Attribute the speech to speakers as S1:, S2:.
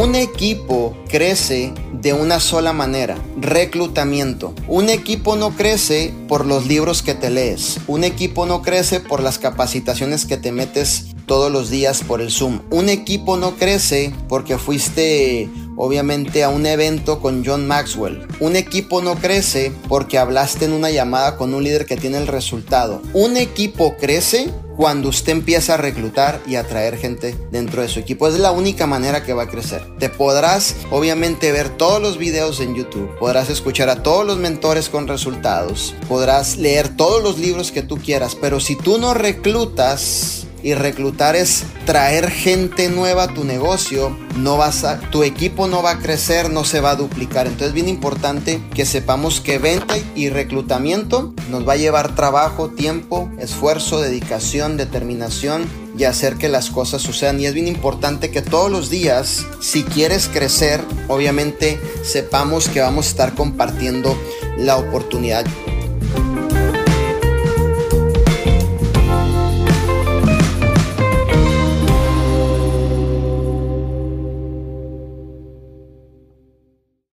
S1: Un equipo crece de una sola manera, reclutamiento. Un equipo no crece por los libros que te lees. Un equipo no crece por las capacitaciones que te metes todos los días por el Zoom. Un equipo no crece porque fuiste obviamente a un evento con John Maxwell. Un equipo no crece porque hablaste en una llamada con un líder que tiene el resultado. Un equipo crece cuando usted empieza a reclutar y atraer gente dentro de su equipo. Es la única manera que va a crecer. Te podrás obviamente ver todos los videos en YouTube, podrás escuchar a todos los mentores con resultados, podrás leer todos los libros que tú quieras, pero si tú no reclutas, y reclutar es traer gente nueva a tu negocio, no vas a, tu equipo no va a crecer, no se va a duplicar. Entonces es bien importante que sepamos que venta y reclutamiento nos va a llevar trabajo, tiempo, esfuerzo, dedicación, determinación y hacer que las cosas sucedan. Y es bien importante que todos los días, si quieres crecer, obviamente sepamos que vamos a estar compartiendo la oportunidad.